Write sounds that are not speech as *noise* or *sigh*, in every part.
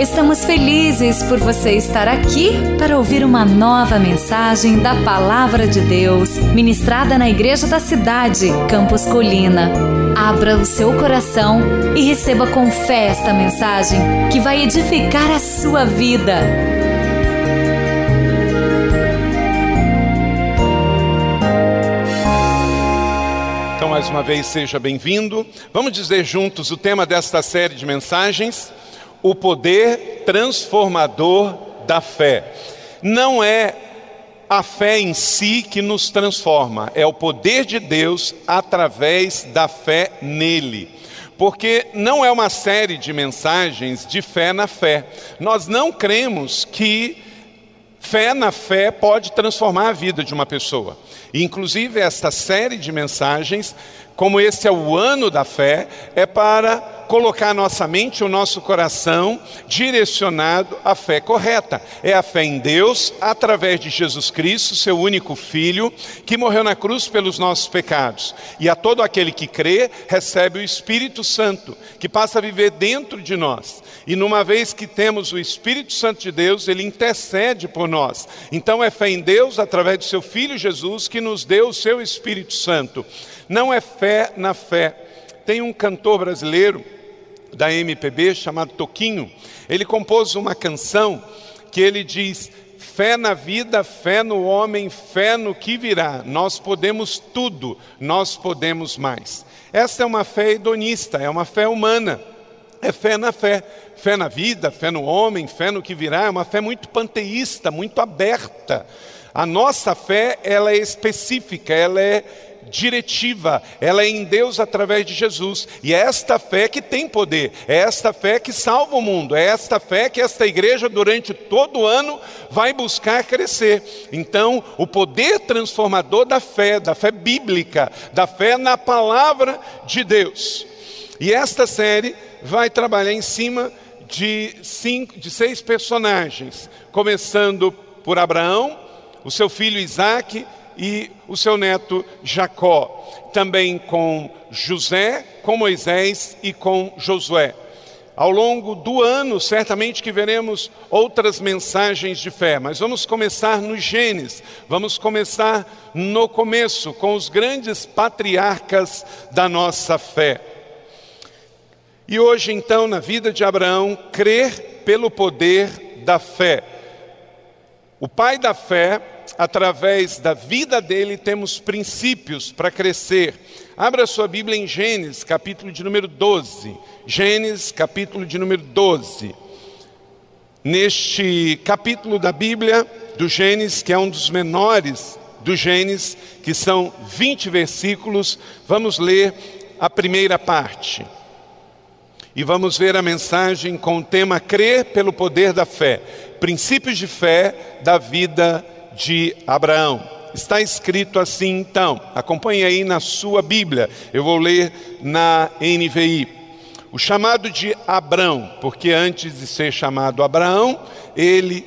Estamos felizes por você estar aqui para ouvir uma nova mensagem da Palavra de Deus, ministrada na Igreja da Cidade, Campos Colina. Abra o seu coração e receba com fé esta mensagem que vai edificar a sua vida. Então, mais uma vez, seja bem-vindo. Vamos dizer juntos o tema desta série de mensagens o poder transformador da fé. Não é a fé em si que nos transforma, é o poder de Deus através da fé nele. Porque não é uma série de mensagens de fé na fé. Nós não cremos que fé na fé pode transformar a vida de uma pessoa. Inclusive, esta série de mensagens, como esse é o ano da fé, é para colocar a nossa mente, o nosso coração direcionado à fé correta. É a fé em Deus, através de Jesus Cristo, seu único Filho, que morreu na cruz pelos nossos pecados. E a todo aquele que crê, recebe o Espírito Santo, que passa a viver dentro de nós. E numa vez que temos o Espírito Santo de Deus, ele intercede por nós. Então é fé em Deus, através do seu Filho Jesus, que nos deu o seu Espírito Santo. Não é fé na fé. Tem um cantor brasileiro da MPB chamado Toquinho. Ele compôs uma canção que ele diz: Fé na vida, fé no homem, fé no que virá. Nós podemos tudo, nós podemos mais. Essa é uma fé hedonista, é uma fé humana. É fé na fé, fé na vida, fé no homem, fé no que virá, é uma fé muito panteísta, muito aberta. A nossa fé, ela é específica, ela é diretiva, ela é em Deus através de Jesus. E é esta fé que tem poder, é esta fé que salva o mundo, é esta fé que esta igreja durante todo o ano vai buscar crescer. Então, o poder transformador da fé, da fé bíblica, da fé na palavra de Deus. E esta série vai trabalhar em cima de, cinco, de seis personagens, começando por Abraão, o seu filho Isaac e o seu neto Jacó, também com José, com Moisés e com Josué. Ao longo do ano, certamente que veremos outras mensagens de fé, mas vamos começar no Gênesis, vamos começar no começo, com os grandes patriarcas da nossa fé. E hoje, então, na vida de Abraão, crer pelo poder da fé. O pai da fé, através da vida dele, temos princípios para crescer. Abra sua Bíblia em Gênesis, capítulo de número 12. Gênesis, capítulo de número 12. Neste capítulo da Bíblia, do Gênesis, que é um dos menores do Gênesis, que são 20 versículos, vamos ler a primeira parte. E vamos ver a mensagem com o tema Crer pelo poder da fé. Princípios de fé da vida de Abraão. Está escrito assim então, acompanhe aí na sua Bíblia, eu vou ler na NVI. O chamado de Abrão, porque antes de ser chamado Abraão, ele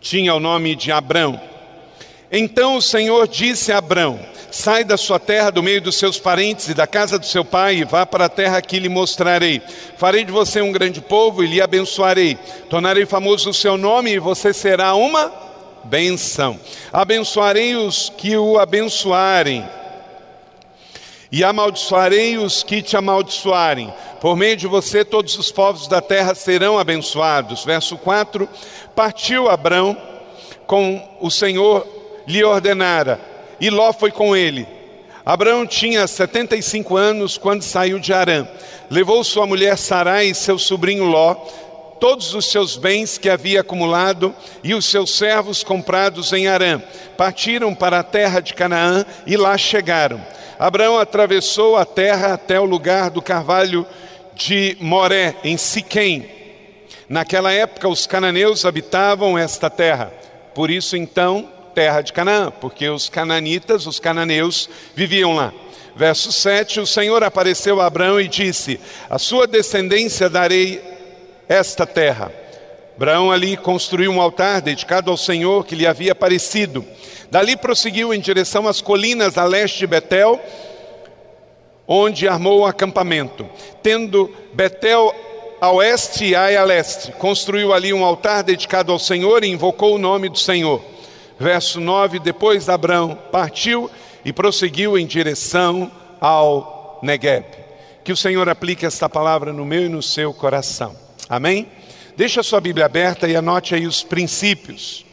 tinha o nome de Abrão. Então o Senhor disse a Abrão: Sai da sua terra, do meio dos seus parentes e da casa do seu pai, e vá para a terra que lhe mostrarei. Farei de você um grande povo e lhe abençoarei. Tornarei famoso o seu nome e você será uma benção. Abençoarei os que o abençoarem, e amaldiçoarei os que te amaldiçoarem. Por meio de você, todos os povos da terra serão abençoados. Verso 4: Partiu Abrão com o Senhor lhe ordenara e Ló foi com ele. Abraão tinha 75 anos quando saiu de Arã. Levou sua mulher Sarai e seu sobrinho Ló, todos os seus bens que havia acumulado e os seus servos comprados em Arã. Partiram para a terra de Canaã e lá chegaram. Abraão atravessou a terra até o lugar do carvalho de Moré, em Siquém. Naquela época, os cananeus habitavam esta terra. Por isso, então, terra de Canaã, porque os cananitas, os cananeus, viviam lá. Verso 7: O Senhor apareceu a Abraão e disse: A sua descendência darei esta terra. Abraão ali construiu um altar dedicado ao Senhor que lhe havia aparecido. Dali prosseguiu em direção às colinas a leste de Betel, onde armou o acampamento. Tendo Betel a oeste e Ai a leste. Construiu ali um altar dedicado ao Senhor e invocou o nome do Senhor. Verso 9: Depois Abraão partiu e prosseguiu em direção ao Negueb. Que o Senhor aplique esta palavra no meu e no seu coração. Amém? Deixa a sua Bíblia aberta e anote aí os princípios.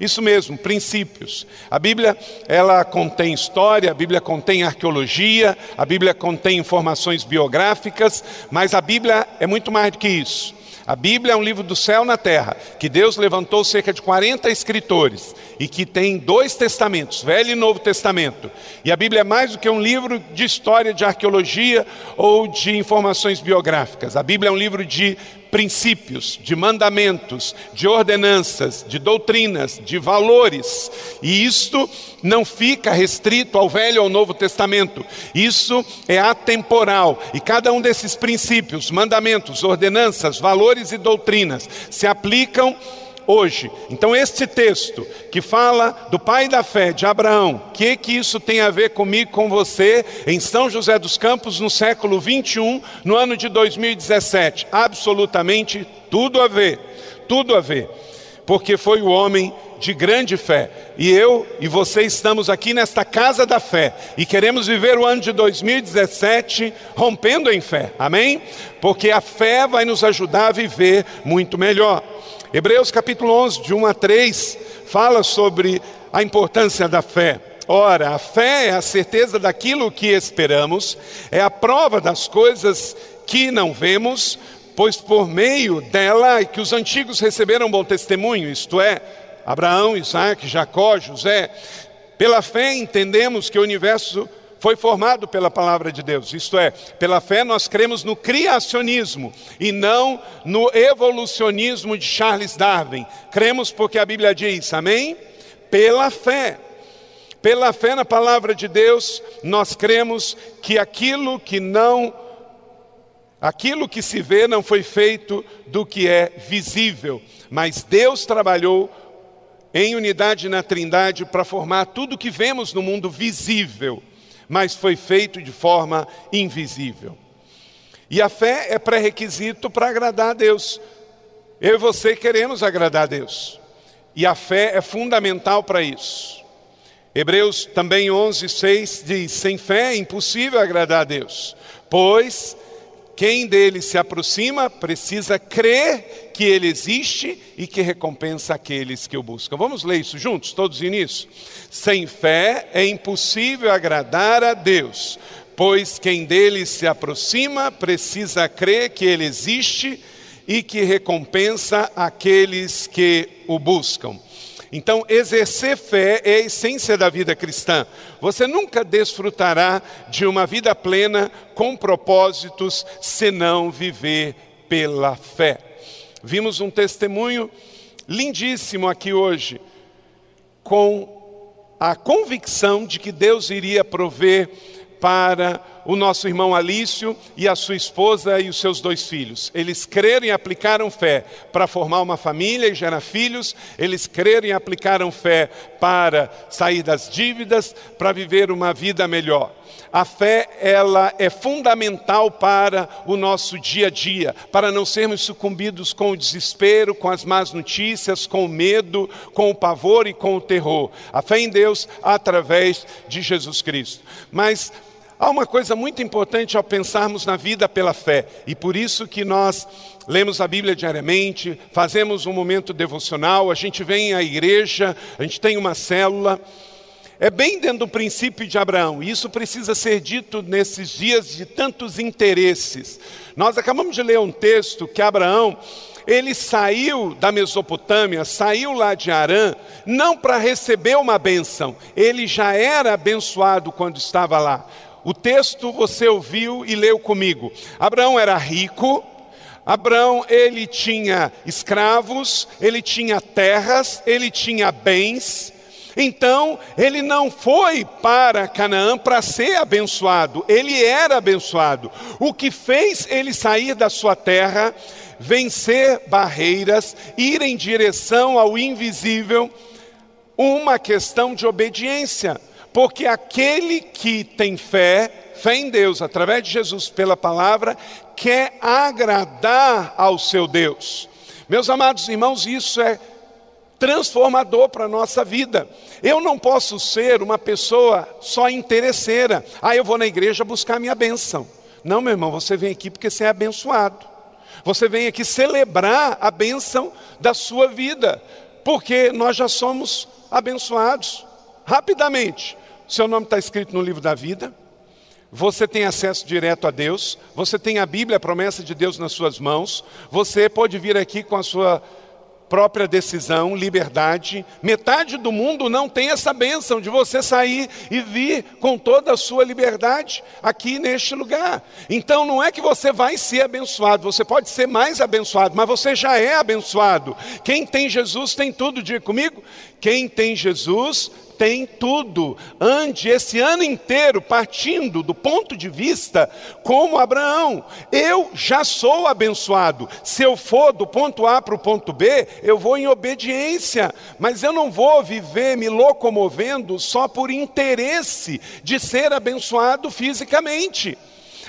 Isso mesmo, princípios. A Bíblia, ela contém história, a Bíblia contém arqueologia, a Bíblia contém informações biográficas, mas a Bíblia é muito mais do que isso. A Bíblia é um livro do céu na terra, que Deus levantou cerca de 40 escritores e que tem dois testamentos, Velho e Novo Testamento. E a Bíblia é mais do que um livro de história, de arqueologia ou de informações biográficas. A Bíblia é um livro de princípios, de mandamentos, de ordenanças, de doutrinas, de valores. E isto não fica restrito ao Velho ou Novo Testamento. Isso é atemporal. E cada um desses princípios, mandamentos, ordenanças, valores e doutrinas se aplicam hoje. Então, este texto que fala do pai da fé, de Abraão, o que, que isso tem a ver comigo, com você, em São José dos Campos, no século 21, no ano de 2017? Absolutamente tudo a ver, tudo a ver, porque foi o homem de grande fé. E eu e você estamos aqui nesta casa da fé e queremos viver o ano de 2017 rompendo em fé, amém? Porque a fé vai nos ajudar a viver muito melhor. Hebreus capítulo 11, de 1 a 3, fala sobre a importância da fé. Ora, a fé é a certeza daquilo que esperamos, é a prova das coisas que não vemos, pois por meio dela é que os antigos receberam bom testemunho, isto é, Abraão, Isaac, Jacó, José. Pela fé entendemos que o universo foi formado pela palavra de Deus. Isto é, pela fé nós cremos no criacionismo e não no evolucionismo de Charles Darwin. Cremos porque a Bíblia diz, amém? Pela fé. Pela fé na palavra de Deus, nós cremos que aquilo que não aquilo que se vê não foi feito do que é visível, mas Deus trabalhou em unidade na Trindade para formar tudo que vemos no mundo visível mas foi feito de forma invisível. E a fé é pré-requisito para agradar a Deus. Eu e você queremos agradar a Deus. E a fé é fundamental para isso. Hebreus também 11, 6 diz: Sem fé é impossível agradar a Deus, pois quem dele se aproxima precisa crer que ele existe e que recompensa aqueles que o buscam. Vamos ler isso juntos, todos nisso? Sem fé é impossível agradar a Deus, pois quem dele se aproxima precisa crer que ele existe e que recompensa aqueles que o buscam. Então, exercer fé é a essência da vida cristã. Você nunca desfrutará de uma vida plena com propósitos se não viver pela fé. Vimos um testemunho lindíssimo aqui hoje, com a convicção de que Deus iria prover para o nosso irmão Alício e a sua esposa e os seus dois filhos. Eles creram e aplicaram fé para formar uma família e gerar filhos, eles creram e aplicaram fé para sair das dívidas, para viver uma vida melhor. A fé, ela é fundamental para o nosso dia a dia, para não sermos sucumbidos com o desespero, com as más notícias, com o medo, com o pavor e com o terror. A fé em Deus através de Jesus Cristo. Mas Há uma coisa muito importante ao pensarmos na vida pela fé, e por isso que nós lemos a Bíblia diariamente, fazemos um momento devocional, a gente vem à igreja, a gente tem uma célula. É bem dentro do princípio de Abraão, e isso precisa ser dito nesses dias de tantos interesses. Nós acabamos de ler um texto que Abraão, ele saiu da Mesopotâmia, saiu lá de Arã, não para receber uma bênção, ele já era abençoado quando estava lá. O texto você ouviu e leu comigo. Abraão era rico, Abraão ele tinha escravos, ele tinha terras, ele tinha bens. Então, ele não foi para Canaã para ser abençoado, ele era abençoado. O que fez ele sair da sua terra, vencer barreiras, ir em direção ao invisível, uma questão de obediência. Porque aquele que tem fé fé em Deus, através de Jesus, pela palavra, quer agradar ao seu Deus. Meus amados irmãos, isso é transformador para a nossa vida. Eu não posso ser uma pessoa só interesseira. Ah, eu vou na igreja buscar minha bênção. Não, meu irmão, você vem aqui porque você é abençoado. Você vem aqui celebrar a bênção da sua vida, porque nós já somos abençoados. Rapidamente, seu nome está escrito no livro da vida, você tem acesso direto a Deus, você tem a Bíblia, a promessa de Deus nas suas mãos, você pode vir aqui com a sua própria decisão, liberdade. Metade do mundo não tem essa bênção de você sair e vir com toda a sua liberdade aqui neste lugar. Então não é que você vai ser abençoado, você pode ser mais abençoado, mas você já é abençoado. Quem tem Jesus tem tudo, diga comigo. Quem tem Jesus tem tudo. Ande esse ano inteiro partindo do ponto de vista como Abraão. Eu já sou abençoado. Se eu for do ponto A para o ponto B, eu vou em obediência. Mas eu não vou viver me locomovendo só por interesse de ser abençoado fisicamente.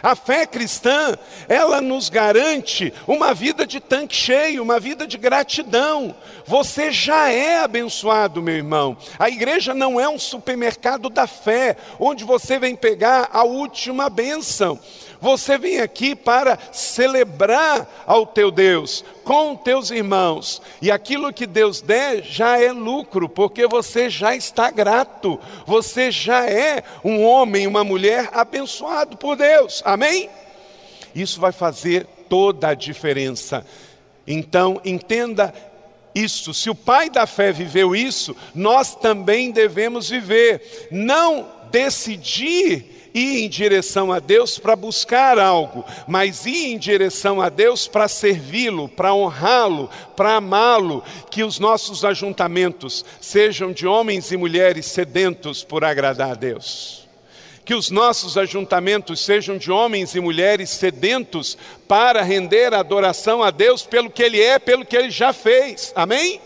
A fé cristã, ela nos garante uma vida de tanque cheio, uma vida de gratidão. Você já é abençoado, meu irmão. A igreja não é um supermercado da fé, onde você vem pegar a última bênção. Você vem aqui para celebrar ao teu Deus com teus irmãos, e aquilo que Deus der já é lucro, porque você já está grato, você já é um homem, uma mulher abençoado por Deus, amém? Isso vai fazer toda a diferença. Então, entenda isso. Se o pai da fé viveu isso, nós também devemos viver. Não decidir ir em direção a Deus para buscar algo, mas ir em direção a Deus para servi-lo, para honrá-lo, para amá-lo, que os nossos ajuntamentos sejam de homens e mulheres sedentos por agradar a Deus. Que os nossos ajuntamentos sejam de homens e mulheres sedentos para render adoração a Deus pelo que Ele é, pelo que Ele já fez. Amém?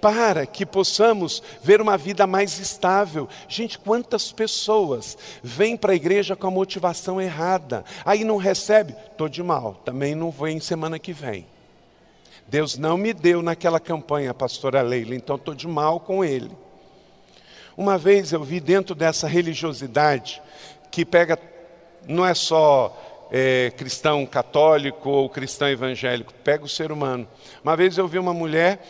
Para que possamos ver uma vida mais estável. Gente, quantas pessoas vêm para a igreja com a motivação errada, aí não recebe, estou de mal, também não vem semana que vem. Deus não me deu naquela campanha, pastora Leila, então estou de mal com ele. Uma vez eu vi dentro dessa religiosidade que pega, não é só é, cristão católico ou cristão evangélico, pega o ser humano. Uma vez eu vi uma mulher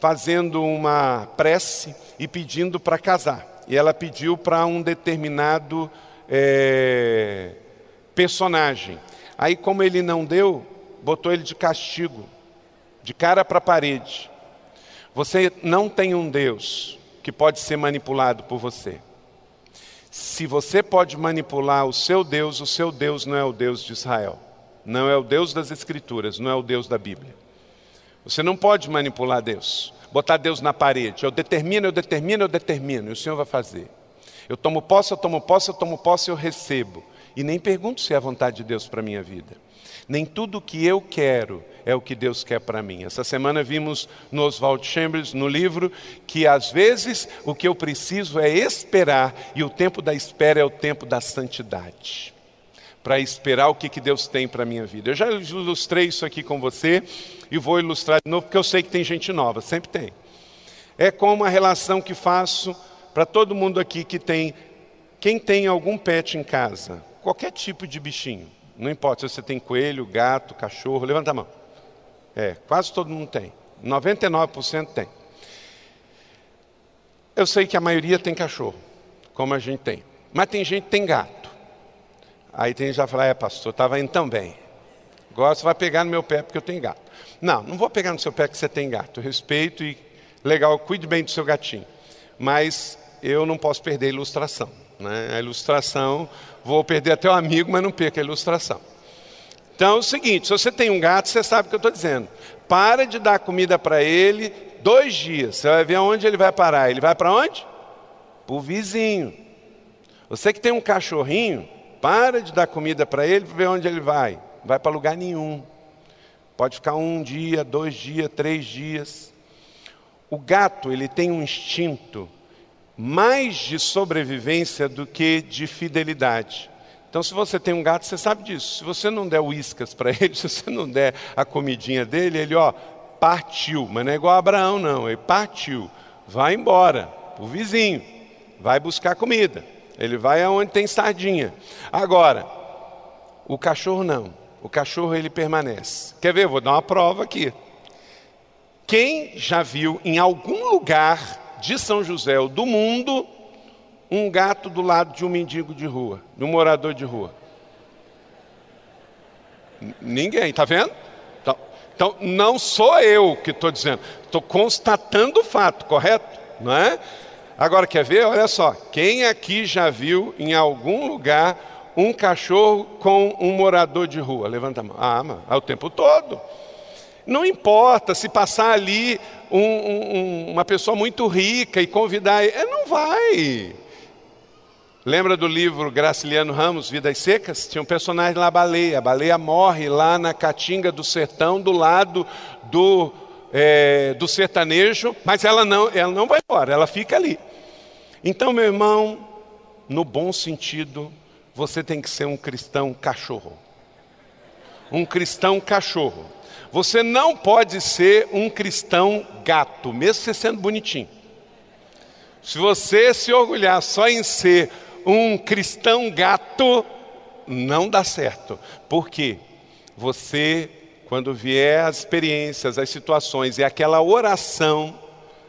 fazendo uma prece e pedindo para casar. E ela pediu para um determinado é, personagem. Aí, como ele não deu, botou ele de castigo, de cara para a parede. Você não tem um Deus que pode ser manipulado por você. Se você pode manipular o seu Deus, o seu Deus não é o Deus de Israel, não é o Deus das Escrituras, não é o Deus da Bíblia. Você não pode manipular Deus, botar Deus na parede. Eu determino, eu determino, eu determino, e o Senhor vai fazer. Eu tomo posse, eu tomo posse, eu tomo posse, eu recebo. E nem pergunto se é a vontade de Deus para a minha vida. Nem tudo o que eu quero é o que Deus quer para mim. Essa semana vimos no Oswald Chambers, no livro, que às vezes o que eu preciso é esperar, e o tempo da espera é o tempo da santidade para esperar o que, que Deus tem para a minha vida. Eu já ilustrei isso aqui com você e vou ilustrar de novo, porque eu sei que tem gente nova, sempre tem. É como a relação que faço para todo mundo aqui que tem, quem tem algum pet em casa, qualquer tipo de bichinho, não importa se você tem coelho, gato, cachorro, levanta a mão. É, quase todo mundo tem, 99% tem. Eu sei que a maioria tem cachorro, como a gente tem, mas tem gente que tem gato. Aí tem gente já fala, é pastor, estava indo tão bem. Agora vai pegar no meu pé porque eu tenho gato. Não, não vou pegar no seu pé porque você tem gato. Respeito e legal, cuide bem do seu gatinho. Mas eu não posso perder a ilustração. Né? A ilustração, vou perder até o amigo, mas não perca a ilustração. Então é o seguinte: se você tem um gato, você sabe o que eu estou dizendo. Para de dar comida para ele dois dias. Você vai ver aonde ele vai parar. Ele vai para onde? Para o vizinho. Você que tem um cachorrinho, para de dar comida para ele para ver onde ele vai. Vai para lugar nenhum. Pode ficar um dia, dois dias, três dias. O gato ele tem um instinto mais de sobrevivência do que de fidelidade. Então, se você tem um gato, você sabe disso. Se você não der uíscas para *laughs* ele, se você não der a comidinha dele, ele, ó, partiu. Mas não é igual a Abraão, não. Ele partiu. Vai embora, o vizinho. Vai buscar comida. Ele vai aonde tem sardinha. Agora, o cachorro não. O cachorro ele permanece. Quer ver? Vou dar uma prova aqui. Quem já viu em algum lugar de São José ou do mundo um gato do lado de um mendigo de rua, de um morador de rua? Ninguém, tá vendo? Então, então não sou eu que estou dizendo, estou constatando o fato, correto? Não é? Agora quer ver? Olha só, quem aqui já viu em algum lugar um cachorro com um morador de rua? Levanta a mão. Ah, mas é o tempo todo. Não importa se passar ali um, um, uma pessoa muito rica e convidar, ele não vai. Lembra do livro Graciliano Ramos, Vidas Secas? Tinha um personagem lá, a baleia. A baleia morre lá na Caatinga do Sertão, do lado do, é, do sertanejo, mas ela não, ela não vai embora, ela fica ali. Então, meu irmão, no bom sentido, você tem que ser um cristão cachorro. Um cristão cachorro. Você não pode ser um cristão gato, mesmo você sendo bonitinho. Se você se orgulhar só em ser um cristão gato, não dá certo. Por quê? Você, quando vier as experiências, as situações e aquela oração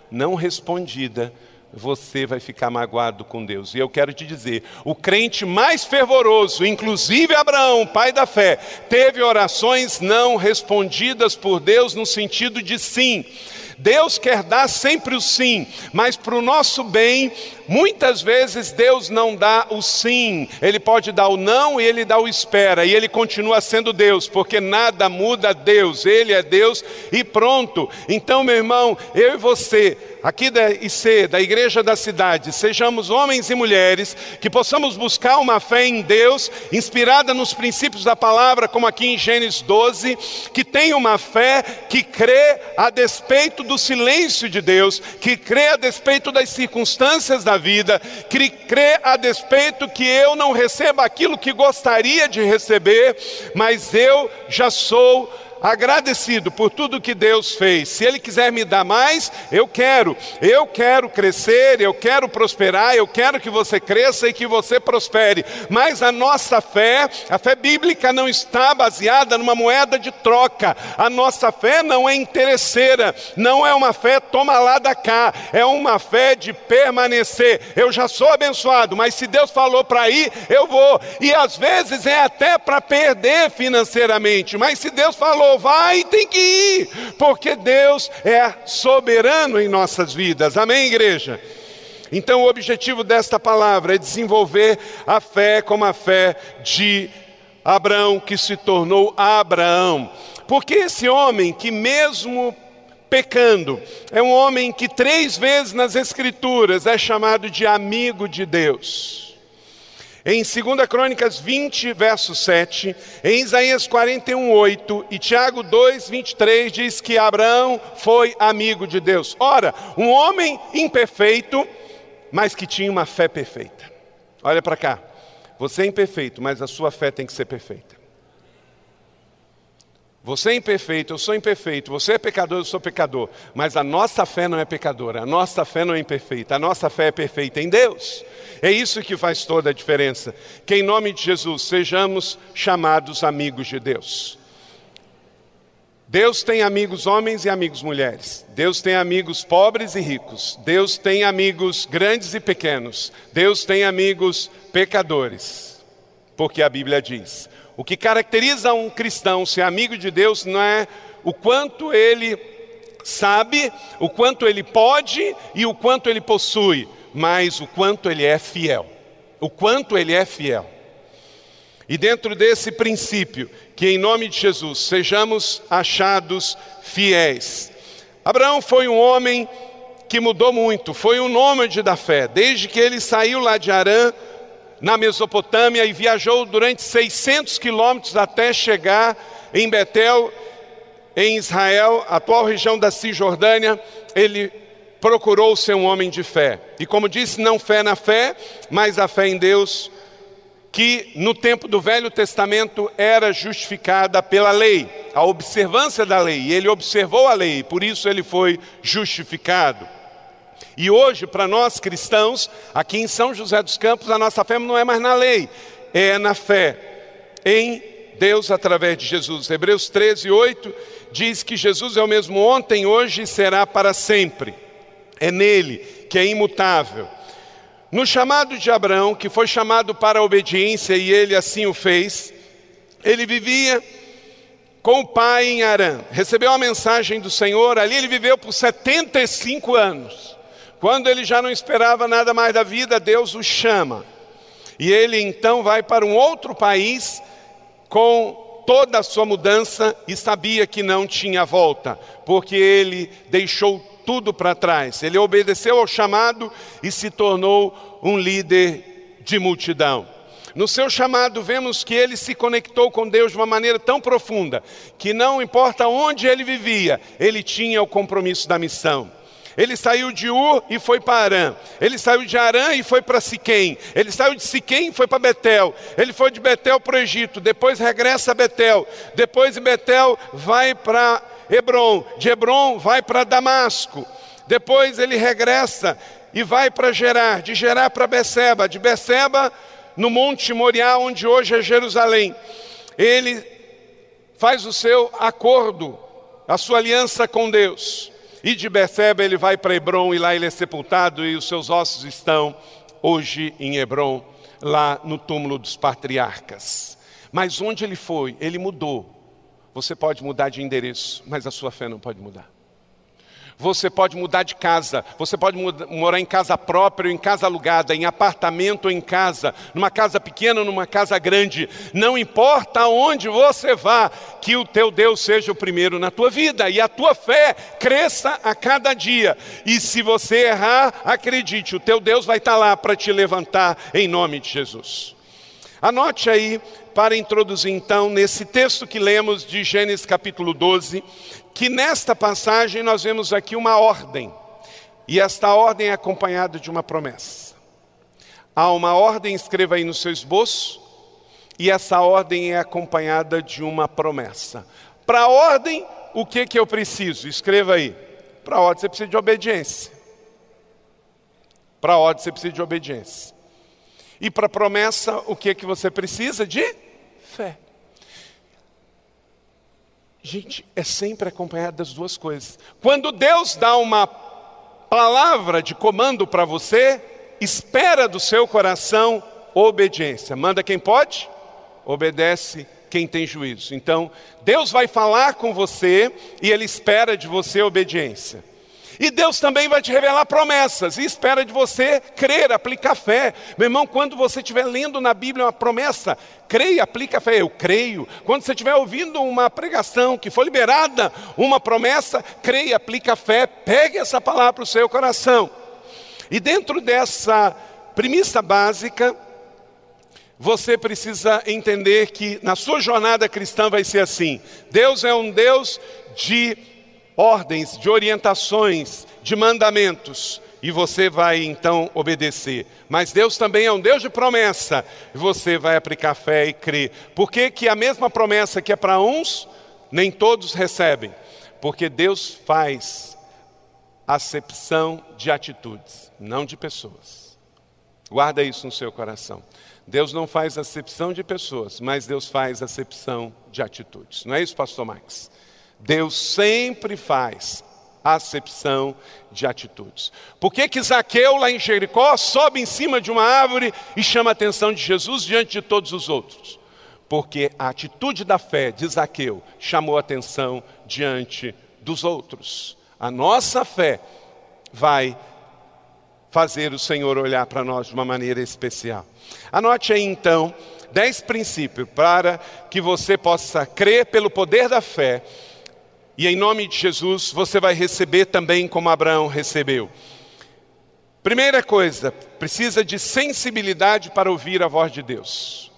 não respondida, você vai ficar magoado com Deus. E eu quero te dizer: o crente mais fervoroso, inclusive Abraão, pai da fé, teve orações não respondidas por Deus no sentido de sim. Deus quer dar sempre o sim, mas para o nosso bem, muitas vezes Deus não dá o sim, Ele pode dar o não e Ele dá o espera, e Ele continua sendo Deus, porque nada muda Deus, Ele é Deus e pronto. Então, meu irmão, eu e você, aqui da IC, da Igreja da Cidade, sejamos homens e mulheres que possamos buscar uma fé em Deus, inspirada nos princípios da palavra, como aqui em Gênesis 12, que tenha uma fé que crê a despeito do silêncio de Deus, que crê a despeito das circunstâncias da vida, que crê a despeito que eu não receba aquilo que gostaria de receber, mas eu já sou agradecido por tudo que Deus fez. Se Ele quiser me dar mais, eu quero. Eu quero crescer, eu quero prosperar, eu quero que você cresça e que você prospere. Mas a nossa fé, a fé bíblica, não está baseada numa moeda de troca. A nossa fé não é interesseira, não é uma fé toma lá da cá, é uma fé de permanecer. Eu já sou abençoado, mas se Deus falou para ir, eu vou. E às vezes é até para perder financeiramente, mas se Deus falou, vai, tem que ir, porque Deus é soberano em nossas vidas. Amém, igreja? Então, o objetivo desta palavra é desenvolver a fé como a fé de Abraão, que se tornou Abraão. Porque esse homem que, mesmo pecando, é um homem que três vezes nas Escrituras é chamado de amigo de Deus. Em 2 Crônicas 20, verso 7, em Isaías 41, 8 e Tiago 2, 23 diz que Abraão foi amigo de Deus. Ora, um homem imperfeito, mas que tinha uma fé perfeita. Olha para cá, você é imperfeito, mas a sua fé tem que ser perfeita. Você é imperfeito, eu sou imperfeito, você é pecador, eu sou pecador, mas a nossa fé não é pecadora, a nossa fé não é imperfeita, a nossa fé é perfeita em Deus. É isso que faz toda a diferença. Que em nome de Jesus sejamos chamados amigos de Deus. Deus tem amigos homens e amigos mulheres. Deus tem amigos pobres e ricos. Deus tem amigos grandes e pequenos. Deus tem amigos pecadores. Porque a Bíblia diz: o que caracteriza um cristão ser amigo de Deus não é o quanto ele sabe, o quanto ele pode e o quanto ele possui, mas o quanto ele é fiel. O quanto ele é fiel. E dentro desse princípio, que em nome de Jesus sejamos achados fiéis. Abraão foi um homem que mudou muito, foi um nômade da fé, desde que ele saiu lá de Arã, na Mesopotâmia, e viajou durante 600 quilômetros até chegar em Betel, em Israel, atual região da Cisjordânia. Ele procurou ser um homem de fé. E como disse, não fé na fé, mas a fé em Deus, que no tempo do Velho Testamento era justificada pela lei, a observância da lei. Ele observou a lei, por isso ele foi justificado. E hoje, para nós cristãos, aqui em São José dos Campos, a nossa fé não é mais na lei, é na fé em Deus através de Jesus. Hebreus 13, 8 diz que Jesus é o mesmo ontem, hoje e será para sempre. É nele que é imutável. No chamado de Abraão, que foi chamado para a obediência e ele assim o fez, ele vivia com o pai em Arã. Recebeu a mensagem do Senhor, ali ele viveu por 75 anos. Quando ele já não esperava nada mais da vida, Deus o chama. E ele então vai para um outro país com toda a sua mudança e sabia que não tinha volta, porque ele deixou tudo para trás. Ele obedeceu ao chamado e se tornou um líder de multidão. No seu chamado, vemos que ele se conectou com Deus de uma maneira tão profunda que não importa onde ele vivia, ele tinha o compromisso da missão. Ele saiu de Ur e foi para Arã. Ele saiu de Arã e foi para Siquém. Ele saiu de Siquém e foi para Betel. Ele foi de Betel para o Egito. Depois regressa a Betel. Depois de Betel vai para Hebron, de Hebron vai para Damasco. Depois ele regressa e vai para Gerar, de Gerar para Beceba, de Beceba no Monte Moriá, onde hoje é Jerusalém. Ele faz o seu acordo, a sua aliança com Deus. E de Beceba ele vai para Hebron e lá ele é sepultado e os seus ossos estão hoje em Hebron, lá no túmulo dos patriarcas. Mas onde ele foi, ele mudou. Você pode mudar de endereço, mas a sua fé não pode mudar. Você pode mudar de casa, você pode morar em casa própria ou em casa alugada, em apartamento ou em casa, numa casa pequena ou numa casa grande. Não importa aonde você vá, que o teu Deus seja o primeiro na tua vida e a tua fé cresça a cada dia. E se você errar, acredite, o teu Deus vai estar lá para te levantar em nome de Jesus. Anote aí para introduzir então nesse texto que lemos de Gênesis capítulo 12, que nesta passagem nós vemos aqui uma ordem, e esta ordem é acompanhada de uma promessa. Há uma ordem, escreva aí no seu esboço, e essa ordem é acompanhada de uma promessa. Para a ordem, o que, que eu preciso? Escreva aí. Para a ordem você precisa de obediência. Para a ordem você precisa de obediência. E para promessa, o que, que você precisa? De fé. Gente, é sempre acompanhado das duas coisas. Quando Deus dá uma palavra de comando para você, espera do seu coração obediência. Manda quem pode, obedece quem tem juízo. Então, Deus vai falar com você e Ele espera de você obediência. E Deus também vai te revelar promessas e espera de você crer, aplicar fé. Meu irmão, quando você estiver lendo na Bíblia uma promessa, creia, aplica fé. Eu creio. Quando você estiver ouvindo uma pregação que foi liberada, uma promessa, creia, aplica fé. Pegue essa palavra para o seu coração. E dentro dessa premissa básica, você precisa entender que na sua jornada cristã vai ser assim: Deus é um Deus de ordens, de orientações, de mandamentos, e você vai então obedecer. Mas Deus também é um Deus de promessa, e você vai aplicar fé e crer. Por que, que a mesma promessa que é para uns, nem todos recebem? Porque Deus faz acepção de atitudes, não de pessoas. Guarda isso no seu coração. Deus não faz acepção de pessoas, mas Deus faz acepção de atitudes. Não é isso, pastor Max? Deus sempre faz acepção de atitudes. Por que, que Zaqueu, lá em Jericó, sobe em cima de uma árvore e chama a atenção de Jesus diante de todos os outros? Porque a atitude da fé de Zaqueu chamou a atenção diante dos outros. A nossa fé vai fazer o Senhor olhar para nós de uma maneira especial. Anote aí então dez princípios para que você possa crer pelo poder da fé e em nome de Jesus, você vai receber também como Abraão recebeu. Primeira coisa, precisa de sensibilidade para ouvir a voz de Deus.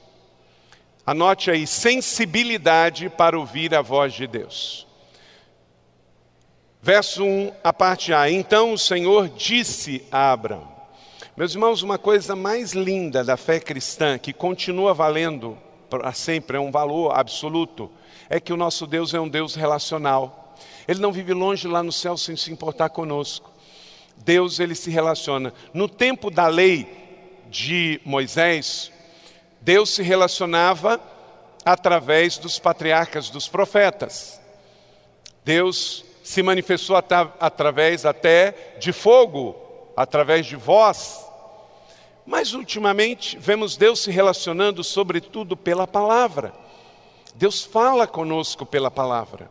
Anote aí, sensibilidade para ouvir a voz de Deus. Verso 1, a parte A. Então o Senhor disse a Abraão: Meus irmãos, uma coisa mais linda da fé cristã, que continua valendo para sempre, é um valor absoluto, é que o nosso Deus é um Deus relacional. Ele não vive longe lá no céu sem se importar conosco. Deus, ele se relaciona. No tempo da lei de Moisés, Deus se relacionava através dos patriarcas, dos profetas. Deus se manifestou at através até de fogo, através de voz. Mas ultimamente vemos Deus se relacionando sobretudo pela palavra. Deus fala conosco pela palavra.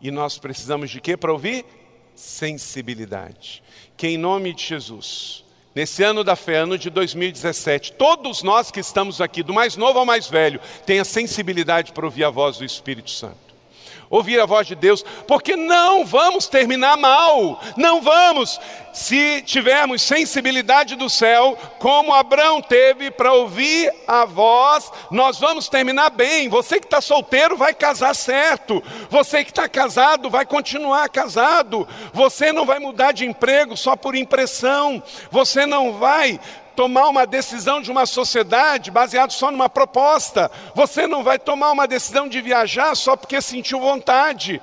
E nós precisamos de quê para ouvir? Sensibilidade. Que em nome de Jesus, nesse ano da fé, ano de 2017, todos nós que estamos aqui, do mais novo ao mais velho, tenha sensibilidade para ouvir a voz do Espírito Santo ouvir a voz de Deus, porque não vamos terminar mal, não vamos, se tivermos sensibilidade do céu, como Abraão teve para ouvir a voz, nós vamos terminar bem. Você que está solteiro vai casar certo, você que está casado vai continuar casado, você não vai mudar de emprego só por impressão, você não vai tomar uma decisão de uma sociedade baseado só numa proposta. Você não vai tomar uma decisão de viajar só porque sentiu vontade.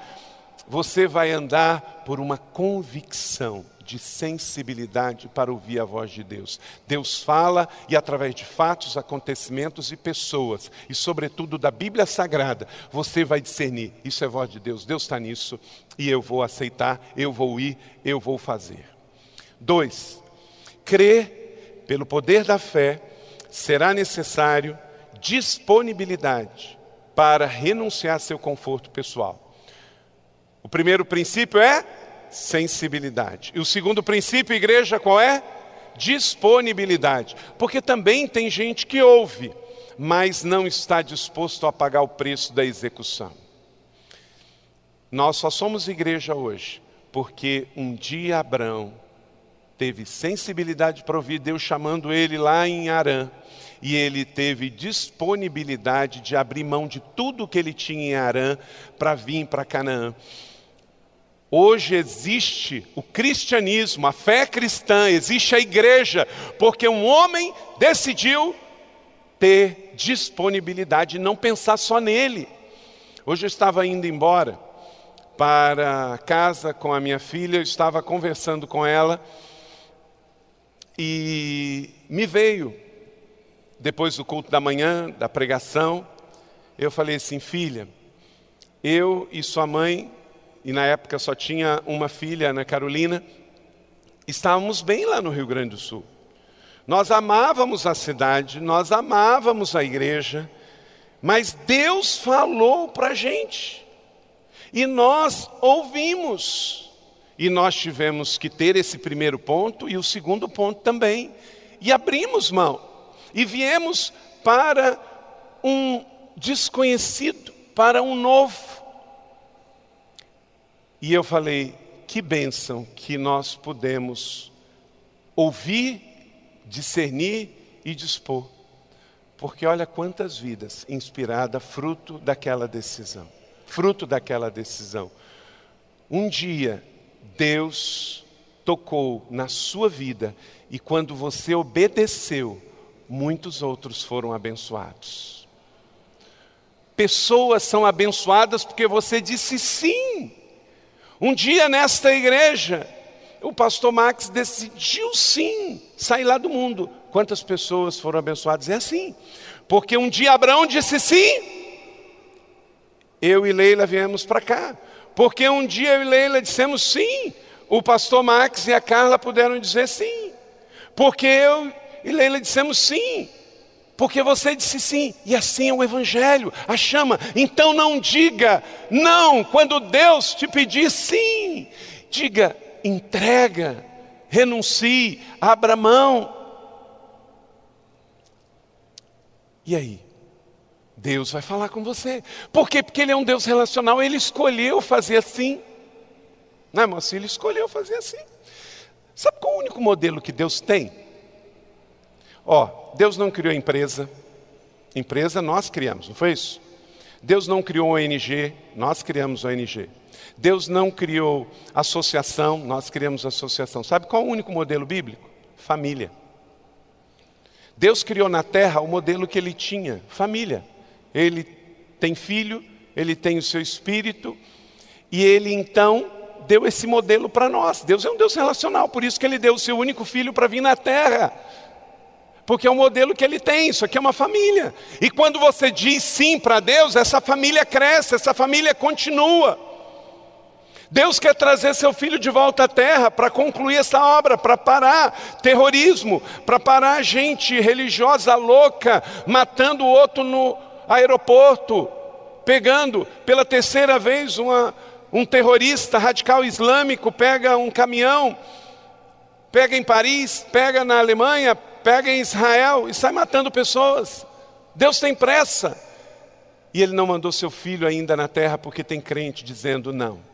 Você vai andar por uma convicção de sensibilidade para ouvir a voz de Deus. Deus fala e através de fatos, acontecimentos e pessoas, e sobretudo da Bíblia Sagrada, você vai discernir: isso é voz de Deus, Deus está nisso, e eu vou aceitar, eu vou ir, eu vou fazer. Dois, crer pelo poder da fé, será necessário disponibilidade para renunciar seu conforto pessoal. O primeiro princípio é sensibilidade. E o segundo princípio, igreja, qual é? Disponibilidade. Porque também tem gente que ouve, mas não está disposto a pagar o preço da execução. Nós só somos igreja hoje porque um dia Abraão teve sensibilidade para ouvir Deus chamando ele lá em Arã. E ele teve disponibilidade de abrir mão de tudo que ele tinha em Arã para vir para Canaã. Hoje existe o cristianismo, a fé cristã, existe a igreja, porque um homem decidiu ter disponibilidade e não pensar só nele. Hoje eu estava indo embora para casa com a minha filha, eu estava conversando com ela e me veio, depois do culto da manhã, da pregação, eu falei assim: filha, eu e sua mãe, e na época só tinha uma filha, Ana Carolina, estávamos bem lá no Rio Grande do Sul. Nós amávamos a cidade, nós amávamos a igreja, mas Deus falou para a gente, e nós ouvimos. E nós tivemos que ter esse primeiro ponto e o segundo ponto também. E abrimos mão. E viemos para um desconhecido, para um novo. E eu falei: que bênção que nós podemos ouvir, discernir e dispor. Porque olha quantas vidas inspirada fruto daquela decisão. Fruto daquela decisão. Um dia Deus tocou na sua vida e quando você obedeceu, muitos outros foram abençoados. Pessoas são abençoadas porque você disse sim. Um dia nesta igreja, o pastor Max decidiu sim sair lá do mundo. Quantas pessoas foram abençoadas? É assim. Porque um dia Abraão disse sim, eu e Leila viemos para cá. Porque um dia eu e Leila dissemos sim, o pastor Max e a Carla puderam dizer sim. Porque eu e Leila dissemos sim. Porque você disse sim, e assim é o Evangelho, a chama. Então não diga não quando Deus te pedir sim. Diga entrega, renuncie, abra mão. E aí? Deus vai falar com você. Por quê? Porque Ele é um Deus relacional, Ele escolheu fazer assim. Não é, moça? Ele escolheu fazer assim. Sabe qual é o único modelo que Deus tem? Ó, Deus não criou empresa. Empresa nós criamos, não foi isso? Deus não criou ONG, nós criamos ONG. Deus não criou associação, nós criamos associação. Sabe qual é o único modelo bíblico? Família. Deus criou na terra o modelo que ele tinha, família. Ele tem filho, ele tem o seu espírito, e ele então deu esse modelo para nós. Deus é um Deus relacional, por isso que ele deu o seu único filho para vir na terra. Porque é o modelo que ele tem, isso aqui é uma família. E quando você diz sim para Deus, essa família cresce, essa família continua. Deus quer trazer seu filho de volta à terra para concluir essa obra, para parar terrorismo, para parar gente religiosa louca matando o outro no aeroporto, pegando pela terceira vez uma, um terrorista radical islâmico, pega um caminhão, pega em Paris, pega na Alemanha, pega em Israel e sai matando pessoas. Deus tem pressa. E ele não mandou seu filho ainda na terra porque tem crente dizendo não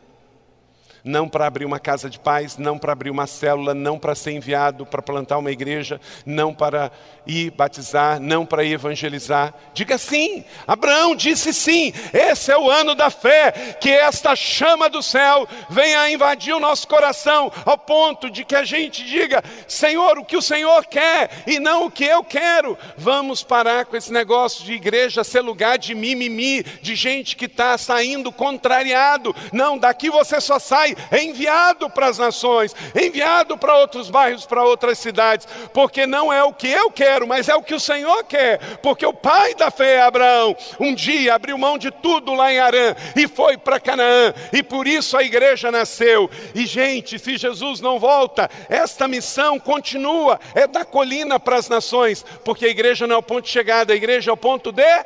não para abrir uma casa de paz, não para abrir uma célula, não para ser enviado para plantar uma igreja, não para ir batizar, não para ir evangelizar. Diga sim. Abraão disse sim. Esse é o ano da fé, que esta chama do céu venha invadir o nosso coração, ao ponto de que a gente diga: Senhor, o que o Senhor quer e não o que eu quero. Vamos parar com esse negócio de igreja ser lugar de mimimi, de gente que está saindo contrariado. Não, daqui você só sai é enviado para as nações, é enviado para outros bairros, para outras cidades, porque não é o que eu quero, mas é o que o Senhor quer, porque o pai da fé Abraão, um dia abriu mão de tudo lá em Arã e foi para Canaã, e por isso a igreja nasceu. E gente, se Jesus não volta, esta missão continua, é da colina para as nações, porque a igreja não é o ponto de chegada, a igreja é o ponto de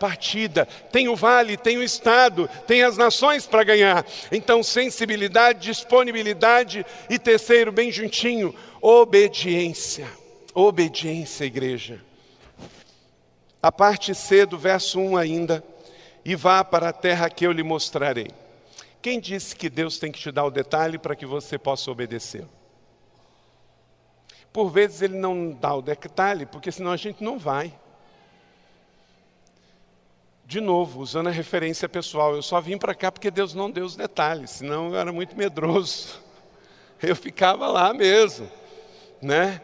partida, tem o vale, tem o estado, tem as nações para ganhar. Então, sensibilidade, disponibilidade e terceiro, bem juntinho, obediência. Obediência, igreja. A parte C do verso 1 ainda, e vá para a terra que eu lhe mostrarei. Quem disse que Deus tem que te dar o detalhe para que você possa obedecer? Por vezes ele não dá o detalhe, porque senão a gente não vai. De novo, usando a referência pessoal, eu só vim para cá porque Deus não deu os detalhes, senão eu era muito medroso. *laughs* Eu ficava lá mesmo, né?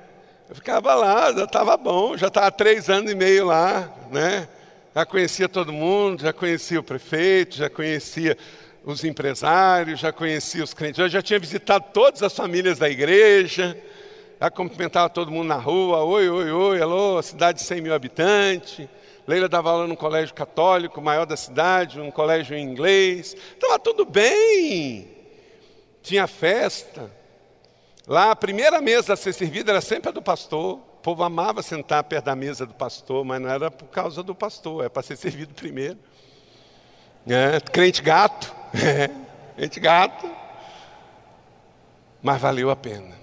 Eu ficava lá, já estava bom, já estava três anos e meio lá, né? Já conhecia todo mundo, já conhecia o prefeito, já conhecia os empresários, já conhecia os crentes, eu já tinha visitado todas as famílias da igreja, já cumprimentava todo mundo na rua, oi, oi, oi, alô, cidade de 100 mil habitantes. Leila dava aula num colégio católico, maior da cidade, um colégio em inglês. Estava tudo bem. Tinha festa. Lá, a primeira mesa a ser servida era sempre a do pastor. O povo amava sentar perto da mesa do pastor, mas não era por causa do pastor, é para ser servido primeiro. É, crente gato, *laughs* é, crente gato. Mas valeu a pena.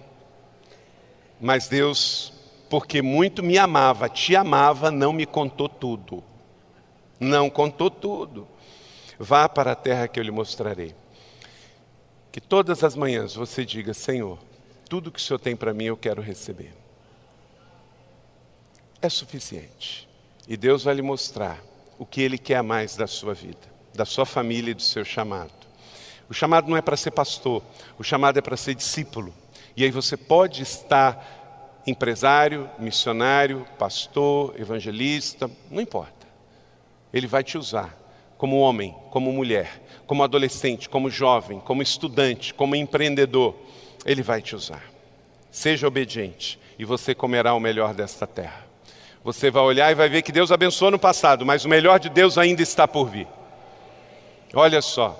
Mas Deus porque muito me amava, te amava, não me contou tudo. Não contou tudo. Vá para a terra que eu lhe mostrarei. Que todas as manhãs você diga: Senhor, tudo que o Senhor tem para mim eu quero receber. É suficiente. E Deus vai lhe mostrar o que Ele quer mais da sua vida, da sua família e do seu chamado. O chamado não é para ser pastor, o chamado é para ser discípulo. E aí você pode estar empresário, missionário, pastor, evangelista, não importa. Ele vai te usar como homem, como mulher, como adolescente, como jovem, como estudante, como empreendedor. Ele vai te usar. Seja obediente e você comerá o melhor desta terra. Você vai olhar e vai ver que Deus abençoou no passado, mas o melhor de Deus ainda está por vir. Olha só,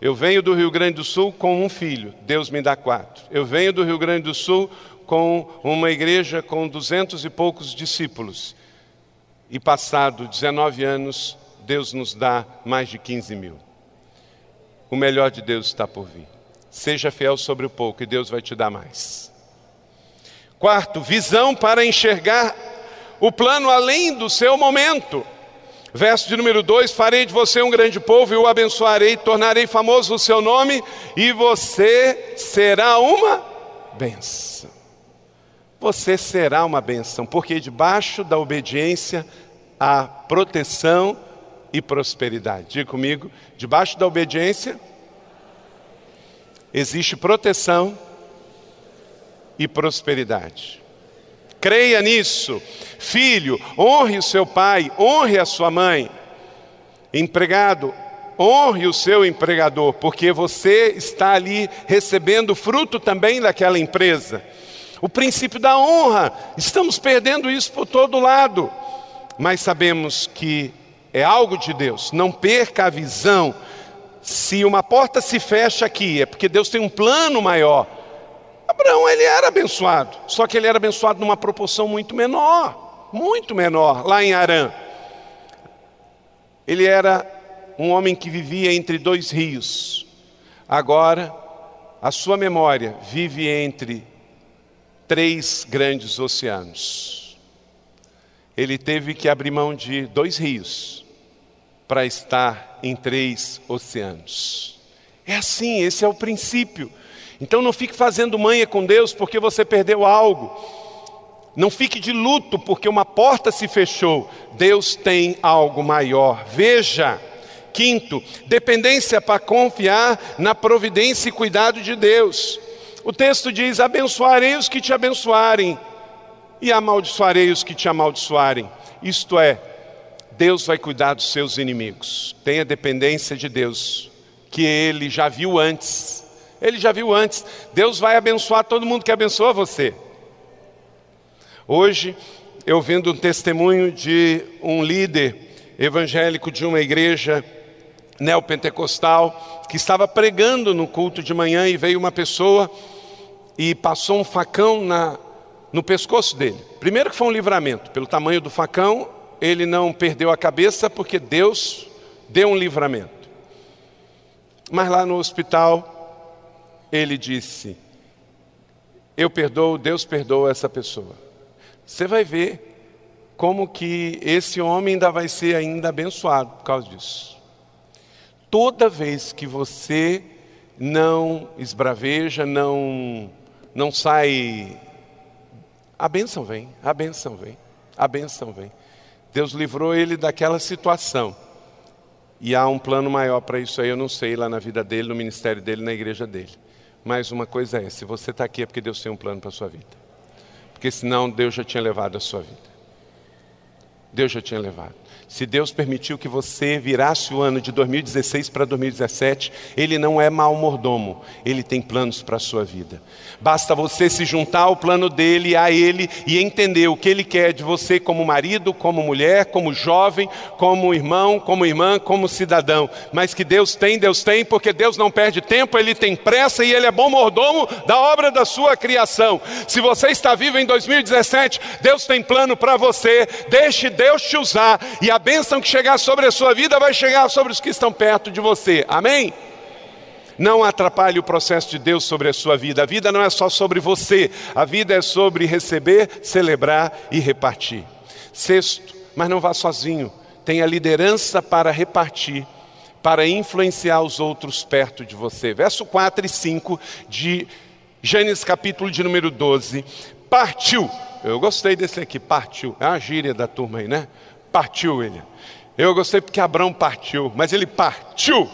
eu venho do Rio Grande do Sul com um filho, Deus me dá quatro. Eu venho do Rio Grande do Sul com uma igreja com duzentos e poucos discípulos. E passado 19 anos, Deus nos dá mais de 15 mil. O melhor de Deus está por vir. Seja fiel sobre o pouco e Deus vai te dar mais. Quarto, visão para enxergar o plano além do seu momento. Verso de número 2: Farei de você um grande povo e o abençoarei, tornarei famoso o seu nome e você será uma benção você será uma benção, porque debaixo da obediência há proteção e prosperidade. Diga comigo, debaixo da obediência existe proteção e prosperidade. creia nisso. Filho, honre o seu pai, honre a sua mãe. Empregado, honre o seu empregador, porque você está ali recebendo fruto também daquela empresa. O princípio da honra, estamos perdendo isso por todo lado, mas sabemos que é algo de Deus, não perca a visão. Se uma porta se fecha aqui, é porque Deus tem um plano maior. Abraão, ele era abençoado, só que ele era abençoado numa proporção muito menor, muito menor, lá em Arã. Ele era um homem que vivia entre dois rios. Agora, a sua memória vive entre três grandes oceanos. Ele teve que abrir mão de dois rios para estar em três oceanos. É assim, esse é o princípio. Então não fique fazendo manha com Deus porque você perdeu algo. Não fique de luto porque uma porta se fechou. Deus tem algo maior. Veja. Quinto, dependência para confiar na providência e cuidado de Deus. O texto diz: abençoarei os que te abençoarem, e amaldiçoarei os que te amaldiçoarem. Isto é, Deus vai cuidar dos seus inimigos. Tenha dependência de Deus, que Ele já viu antes. Ele já viu antes. Deus vai abençoar todo mundo que abençoa você. Hoje, eu vendo um testemunho de um líder evangélico de uma igreja neopentecostal que estava pregando no culto de manhã e veio uma pessoa e passou um facão na, no pescoço dele. Primeiro que foi um livramento, pelo tamanho do facão, ele não perdeu a cabeça porque Deus deu um livramento. Mas lá no hospital, ele disse: Eu perdoo, Deus perdoa essa pessoa. Você vai ver como que esse homem ainda vai ser ainda abençoado por causa disso toda vez que você não esbraveja, não, não sai, a bênção vem, a bênção vem, a bênção vem. Deus livrou ele daquela situação. E há um plano maior para isso aí, eu não sei, lá na vida dele, no ministério dele, na igreja dele. Mas uma coisa é, se você está aqui é porque Deus tem um plano para a sua vida. Porque senão Deus já tinha levado a sua vida. Deus já tinha levado. Se Deus permitiu que você virasse o ano de 2016 para 2017, Ele não é mau mordomo, Ele tem planos para a sua vida. Basta você se juntar ao plano dele, a Ele, e entender o que Ele quer de você como marido, como mulher, como jovem, como irmão, como irmã, como cidadão. Mas que Deus tem, Deus tem, porque Deus não perde tempo, Ele tem pressa e Ele é bom mordomo da obra da sua criação. Se você está vivo em 2017, Deus tem plano para você, deixe Deus te usar e a bênção que chegar sobre a sua vida vai chegar sobre os que estão perto de você. Amém? Não atrapalhe o processo de Deus sobre a sua vida. A vida não é só sobre você, a vida é sobre receber, celebrar e repartir. Sexto, mas não vá sozinho. Tenha liderança para repartir, para influenciar os outros perto de você. Verso 4 e 5 de Gênesis capítulo de número 12. Partiu. Eu gostei desse aqui, partiu. É uma gíria da turma aí, né? Partiu ele. Eu gostei porque Abraão partiu, mas ele partiu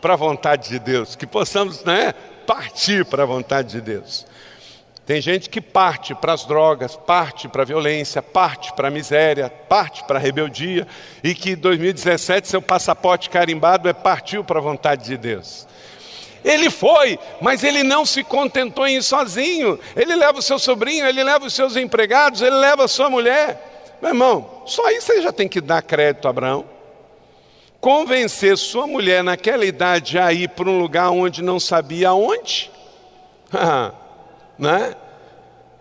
para a vontade de Deus. Que possamos, né? Partir para a vontade de Deus. Tem gente que parte para as drogas, parte para a violência, parte para a miséria, parte para a rebeldia, e que 2017 seu passaporte carimbado é partiu para a vontade de Deus. Ele foi, mas ele não se contentou em ir sozinho. Ele leva o seu sobrinho, ele leva os seus empregados, ele leva a sua mulher. Meu irmão, só aí você já tem que dar crédito a Abraão. Convencer sua mulher naquela idade a ir para um lugar onde não sabia aonde, *laughs* né?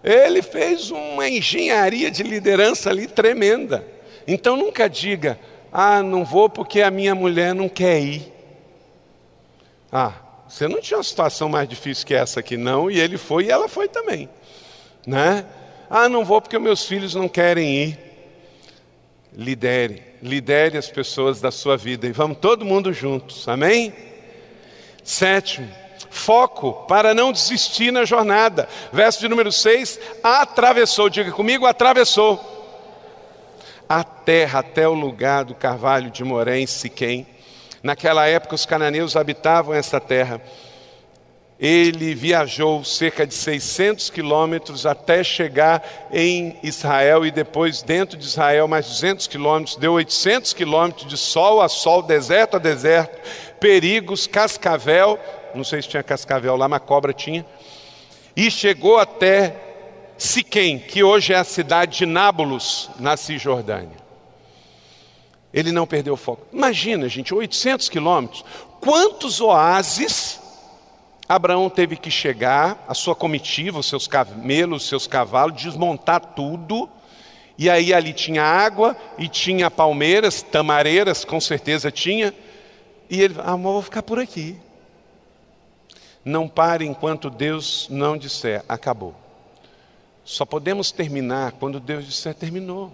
Ele fez uma engenharia de liderança ali tremenda. Então nunca diga, ah, não vou porque a minha mulher não quer ir. Ah, você não tinha uma situação mais difícil que essa aqui, não, e ele foi e ela foi também, né? Ah, não vou porque meus filhos não querem ir lidere, lidere as pessoas da sua vida e vamos todo mundo juntos, amém? Sétimo, foco para não desistir na jornada. Verso de número 6: atravessou, diga comigo, atravessou a terra até o lugar do carvalho de Moré em Siquém. Naquela época os cananeus habitavam essa terra. Ele viajou cerca de 600 quilômetros até chegar em Israel e depois dentro de Israel mais 200 quilômetros, deu 800 quilômetros de sol a sol, deserto a deserto, perigos, cascavel, não sei se tinha cascavel lá, mas cobra tinha, e chegou até Siquém, que hoje é a cidade de Nábulos, na Cisjordânia. Ele não perdeu o foco. Imagina, gente, 800 quilômetros, quantos oásis Abraão teve que chegar, a sua comitiva, os seus camelos, os seus cavalos, desmontar tudo. E aí ali tinha água e tinha palmeiras, tamareiras, com certeza tinha. E ele, amor, vou ficar por aqui. Não pare enquanto Deus não disser, acabou. Só podemos terminar quando Deus disser, terminou.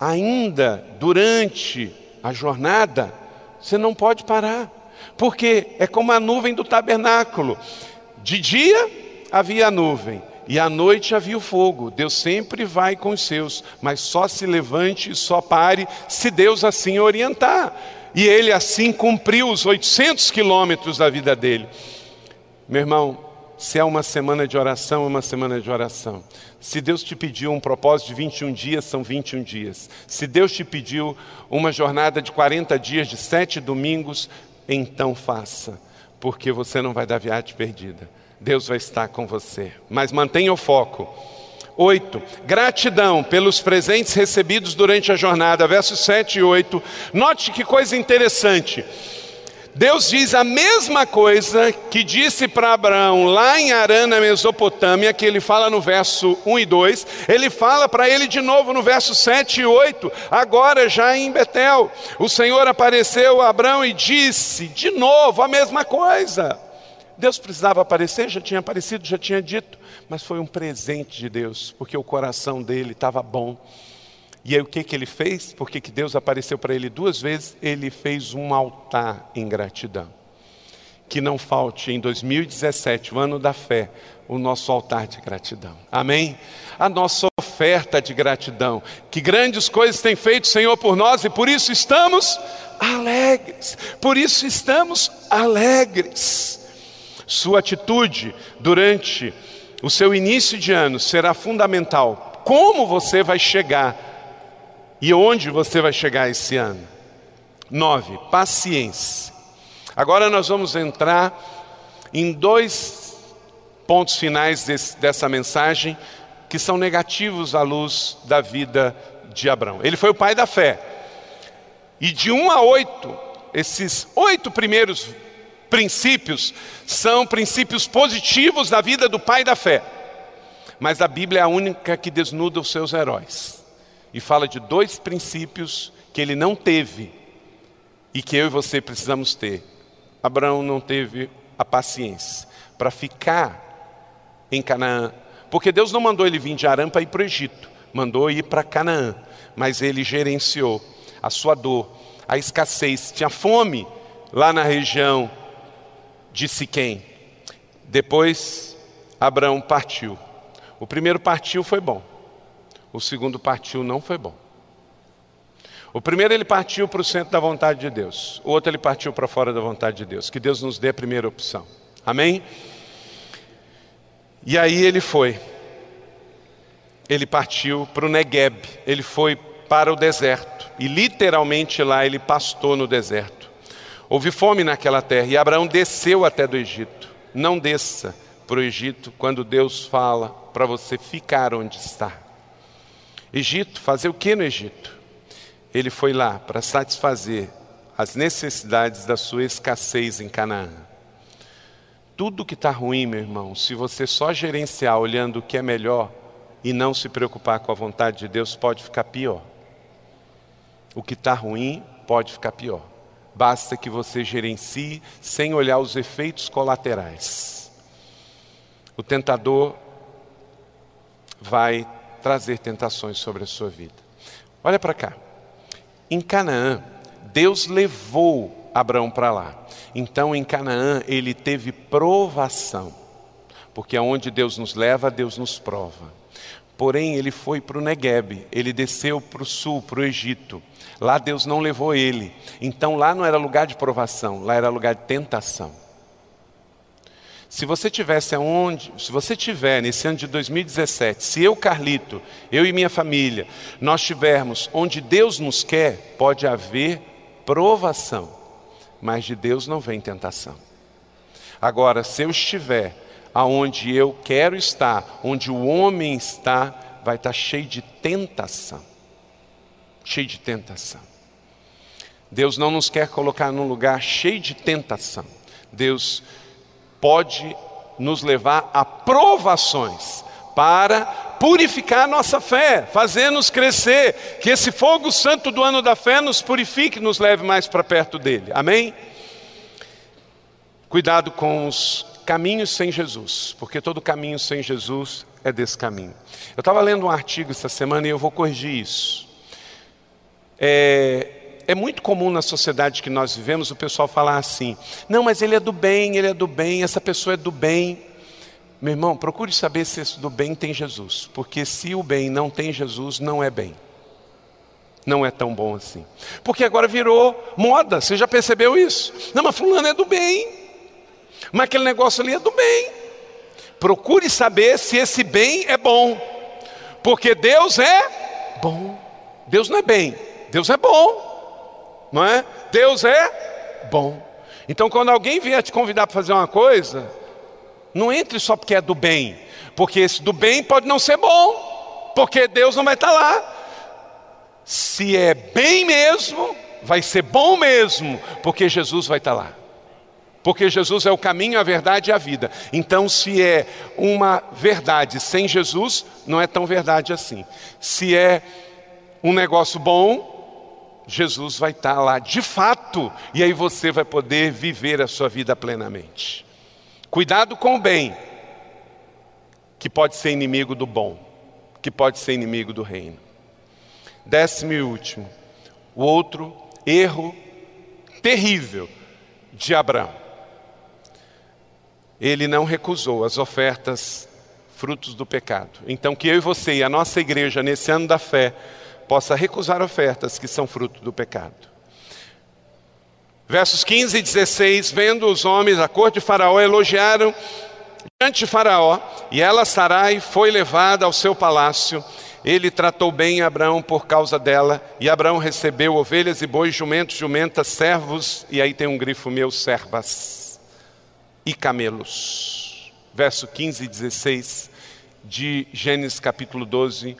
Ainda durante a jornada, você não pode parar. Porque é como a nuvem do tabernáculo. De dia havia a nuvem, e à noite havia o fogo. Deus sempre vai com os seus, mas só se levante e só pare se Deus assim orientar. E ele assim cumpriu os 800 quilômetros da vida dele. Meu irmão, se é uma semana de oração, é uma semana de oração. Se Deus te pediu um propósito de 21 dias, são 21 dias. Se Deus te pediu uma jornada de 40 dias, de sete domingos, então faça, porque você não vai dar viagem perdida. Deus vai estar com você. Mas mantenha o foco. Oito, gratidão pelos presentes recebidos durante a jornada, versos 7 e 8. Note que coisa interessante. Deus diz a mesma coisa que disse para Abraão lá em Arã, na Mesopotâmia, que ele fala no verso 1 e 2, ele fala para ele de novo no verso 7 e 8, agora já em Betel. O Senhor apareceu a Abraão e disse de novo a mesma coisa. Deus precisava aparecer, já tinha aparecido, já tinha dito, mas foi um presente de Deus, porque o coração dele estava bom. E aí o que, que ele fez? Porque que Deus apareceu para ele duas vezes, ele fez um altar em gratidão. Que não falte em 2017, o ano da fé, o nosso altar de gratidão. Amém? A nossa oferta de gratidão. Que grandes coisas tem feito o Senhor por nós e por isso estamos alegres. Por isso estamos alegres. Sua atitude durante o seu início de ano será fundamental. Como você vai chegar e onde você vai chegar esse ano? Nove, paciência. Agora nós vamos entrar em dois pontos finais desse, dessa mensagem que são negativos à luz da vida de Abraão. Ele foi o pai da fé. E de um a oito, esses oito primeiros princípios são princípios positivos da vida do pai da fé. Mas a Bíblia é a única que desnuda os seus heróis e fala de dois princípios que ele não teve e que eu e você precisamos ter. Abraão não teve a paciência para ficar em Canaã, porque Deus não mandou ele vir de Arã para ir para o Egito, mandou ir para Canaã, mas ele gerenciou a sua dor, a escassez, tinha fome lá na região de Siquém. Depois Abraão partiu. O primeiro partiu foi bom. O segundo partiu não foi bom. O primeiro ele partiu para o centro da vontade de Deus. O outro ele partiu para fora da vontade de Deus. Que Deus nos dê a primeira opção. Amém? E aí ele foi. Ele partiu para o Negueb. Ele foi para o deserto. E literalmente lá ele pastou no deserto. Houve fome naquela terra. E Abraão desceu até do Egito. Não desça para o Egito quando Deus fala para você ficar onde está. Egito, fazer o que no Egito? Ele foi lá para satisfazer as necessidades da sua escassez em Canaã. Tudo que está ruim, meu irmão, se você só gerenciar olhando o que é melhor e não se preocupar com a vontade de Deus, pode ficar pior. O que está ruim pode ficar pior. Basta que você gerencie sem olhar os efeitos colaterais. O tentador vai trazer tentações sobre a sua vida. Olha para cá. Em Canaã, Deus levou Abraão para lá. Então, em Canaã, ele teve provação. Porque aonde Deus nos leva, Deus nos prova. Porém, ele foi para o Negueb, ele desceu para o sul, para o Egito. Lá Deus não levou ele. Então, lá não era lugar de provação, lá era lugar de tentação. Se você tivesse aonde, se você tiver nesse ano de 2017, se eu, Carlito, eu e minha família, nós tivermos onde Deus nos quer, pode haver provação, mas de Deus não vem tentação. Agora, se eu estiver aonde eu quero estar, onde o homem está, vai estar cheio de tentação. Cheio de tentação. Deus não nos quer colocar num lugar cheio de tentação. Deus pode nos levar a provações para purificar nossa fé, fazer-nos crescer, que esse fogo santo do ano da fé nos purifique e nos leve mais para perto dele. Amém? Cuidado com os caminhos sem Jesus, porque todo caminho sem Jesus é desse caminho. Eu estava lendo um artigo essa semana e eu vou corrigir isso. É, é muito comum na sociedade que nós vivemos o pessoal falar assim: não, mas ele é do bem, ele é do bem, essa pessoa é do bem. Meu irmão, procure saber se esse do bem tem Jesus, porque se o bem não tem Jesus, não é bem. Não é tão bom assim. Porque agora virou moda, você já percebeu isso? Não, mas fulano é do bem. Mas aquele negócio ali é do bem. Procure saber se esse bem é bom. Porque Deus é bom. Deus não é bem, Deus é bom não é? Deus é bom. Então, quando alguém vier te convidar para fazer uma coisa, não entre só porque é do bem, porque esse do bem pode não ser bom, porque Deus não vai estar lá. Se é bem mesmo, vai ser bom mesmo, porque Jesus vai estar lá. Porque Jesus é o caminho, a verdade e a vida. Então, se é uma verdade sem Jesus, não é tão verdade assim. Se é um negócio bom, Jesus vai estar lá de fato, e aí você vai poder viver a sua vida plenamente. Cuidado com o bem, que pode ser inimigo do bom, que pode ser inimigo do reino. Décimo e último, o outro erro terrível de Abraão. Ele não recusou as ofertas frutos do pecado. Então, que eu e você e a nossa igreja, nesse ano da fé, possa recusar ofertas que são fruto do pecado. Versos 15 e 16: Vendo os homens a corte de Faraó, elogiaram diante de Faraó, e ela, Sarai, foi levada ao seu palácio. Ele tratou bem Abraão por causa dela, e Abraão recebeu ovelhas e bois, jumentos, jumentas, servos, e aí tem um grifo meu, servas, e camelos. Verso 15 e 16 de Gênesis capítulo 12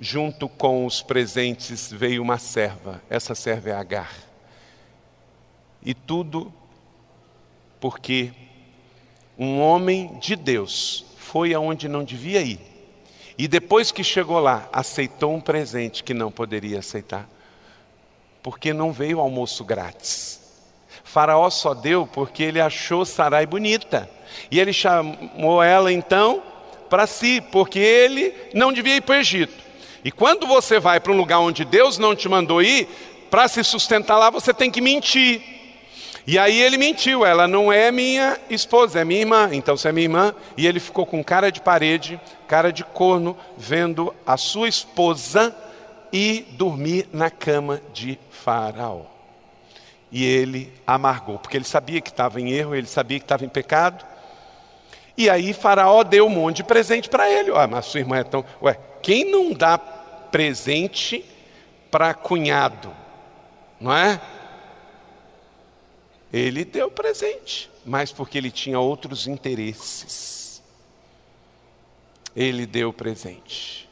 junto com os presentes veio uma serva, essa serva é Agar. E tudo porque um homem de Deus foi aonde não devia ir. E depois que chegou lá, aceitou um presente que não poderia aceitar, porque não veio almoço grátis. Faraó só deu porque ele achou Sarai bonita. E ele chamou ela então para si, porque ele não devia ir para o Egito. E quando você vai para um lugar onde Deus não te mandou ir, para se sustentar lá você tem que mentir. E aí ele mentiu, ela não é minha esposa, é minha irmã. Então você é minha irmã. E ele ficou com cara de parede, cara de corno, vendo a sua esposa e dormir na cama de Faraó. E ele amargou, porque ele sabia que estava em erro, ele sabia que estava em pecado. E aí Faraó deu um monte de presente para ele. Ué, mas sua irmã é tão. Ué, quem não dá presente para cunhado, não é? Ele deu presente, mas porque ele tinha outros interesses. Ele deu presente.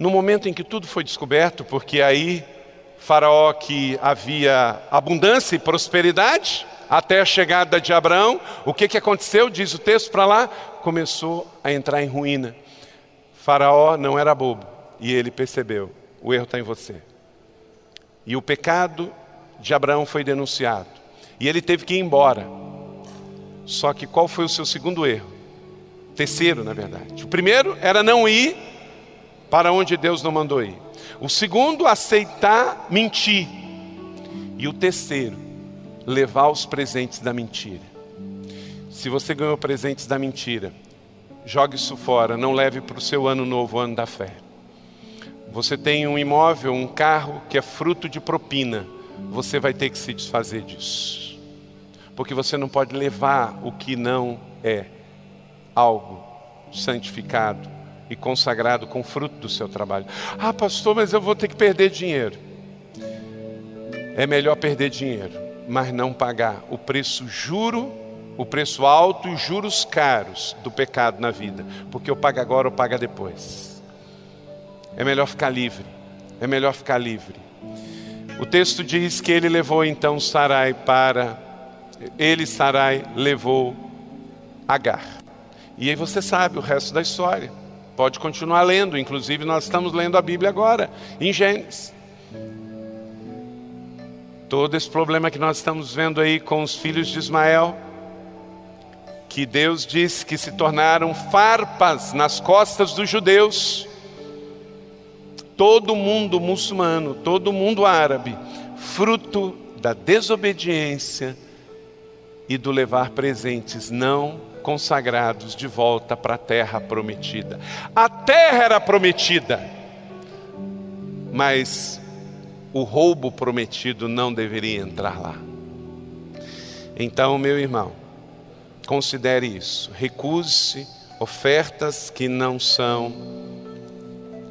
No momento em que tudo foi descoberto, porque aí Faraó que havia abundância e prosperidade, até a chegada de Abraão, o que, que aconteceu? Diz o texto para lá, começou a entrar em ruína. Faraó não era bobo e ele percebeu: o erro está em você. E o pecado de Abraão foi denunciado. E ele teve que ir embora. Só que qual foi o seu segundo erro? Terceiro, na verdade. O primeiro era não ir para onde Deus não mandou ir. O segundo, aceitar mentir. E o terceiro, levar os presentes da mentira. Se você ganhou presentes da mentira, jogue isso fora, não leve para o seu ano novo, ano da fé. Você tem um imóvel, um carro que é fruto de propina, você vai ter que se desfazer disso. porque você não pode levar o que não é algo santificado e consagrado com fruto do seu trabalho. Ah, pastor, mas eu vou ter que perder dinheiro. É melhor perder dinheiro, mas não pagar o preço juro, o preço alto e juros caros do pecado na vida, porque eu pago agora ou paga depois. É melhor ficar livre. É melhor ficar livre. O texto diz que ele levou então Sarai para ele Sarai levou Agar. E aí você sabe o resto da história. Pode continuar lendo, inclusive nós estamos lendo a Bíblia agora, em Gênesis. Todo esse problema que nós estamos vendo aí com os filhos de Ismael, que Deus disse que se tornaram farpas nas costas dos judeus. Todo mundo muçulmano, todo mundo árabe, fruto da desobediência e do levar presentes não consagrados de volta para a terra prometida. A terra era prometida, mas o roubo prometido não deveria entrar lá. Então, meu irmão, considere isso. Recuse ofertas que não são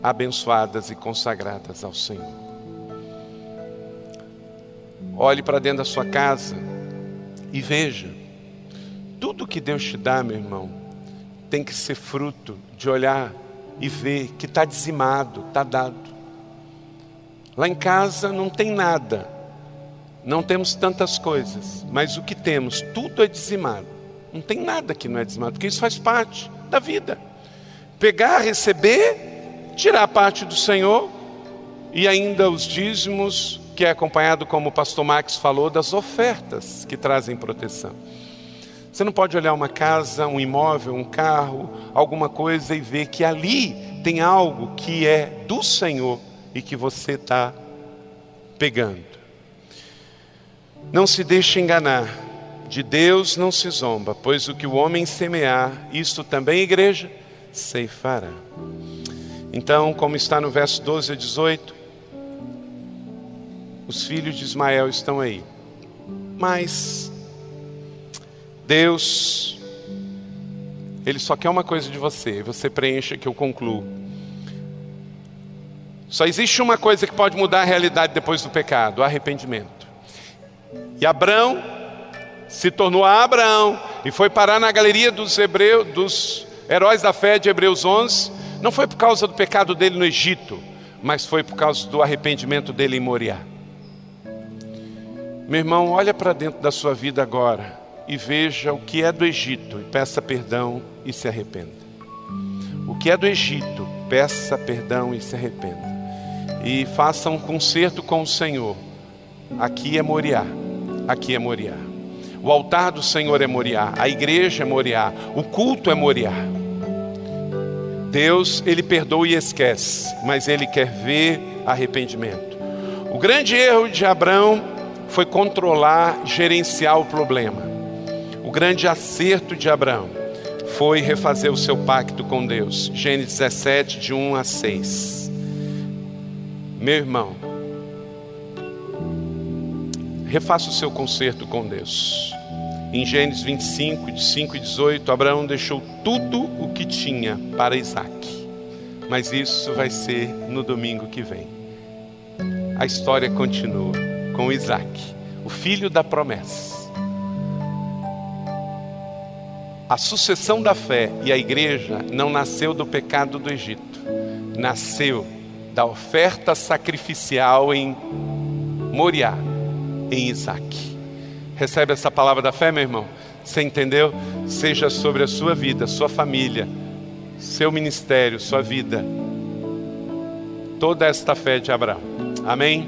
abençoadas e consagradas ao Senhor. Olhe para dentro da sua casa e veja tudo que Deus te dá, meu irmão, tem que ser fruto de olhar e ver que está dizimado, está dado. Lá em casa não tem nada, não temos tantas coisas, mas o que temos, tudo é dizimado. Não tem nada que não é dizimado, porque isso faz parte da vida. Pegar, receber, tirar parte do Senhor e ainda os dízimos, que é acompanhado, como o pastor Max falou, das ofertas que trazem proteção. Você não pode olhar uma casa, um imóvel, um carro, alguma coisa e ver que ali tem algo que é do Senhor e que você está pegando. Não se deixe enganar, de Deus não se zomba, pois o que o homem semear, isto também, igreja, ceifará. Então, como está no verso 12 a 18, os filhos de Ismael estão aí, mas Deus, Ele só quer uma coisa de você, você preencha que eu concluo. Só existe uma coisa que pode mudar a realidade depois do pecado: o arrependimento. E Abraão se tornou Abraão e foi parar na galeria dos hebreus, dos heróis da fé de Hebreus 11. Não foi por causa do pecado dele no Egito, mas foi por causa do arrependimento dele em Moriá. Meu irmão, olha para dentro da sua vida agora e veja o que é do Egito e peça perdão e se arrependa. O que é do Egito, peça perdão e se arrependa. E faça um concerto com o Senhor. Aqui é Moriá, aqui é Moriá. O altar do Senhor é Moriá, a igreja é Moriá, o culto é Moriá. Deus, ele perdoa e esquece, mas ele quer ver arrependimento. O grande erro de Abraão foi controlar, gerenciar o problema. O grande acerto de Abraão foi refazer o seu pacto com Deus. Gênesis 17, de 1 a 6. Meu irmão, refaça o seu concerto com Deus. Em Gênesis 25, de 5 e 18, Abraão deixou tudo o que tinha para Isaac. Mas isso vai ser no domingo que vem. A história continua com Isaac, o filho da promessa A sucessão da fé e a igreja não nasceu do pecado do Egito, nasceu da oferta sacrificial em Moriá, em Isaac. Recebe essa palavra da fé, meu irmão? Você entendeu? Seja sobre a sua vida, sua família, seu ministério, sua vida, toda esta fé de Abraão. Amém?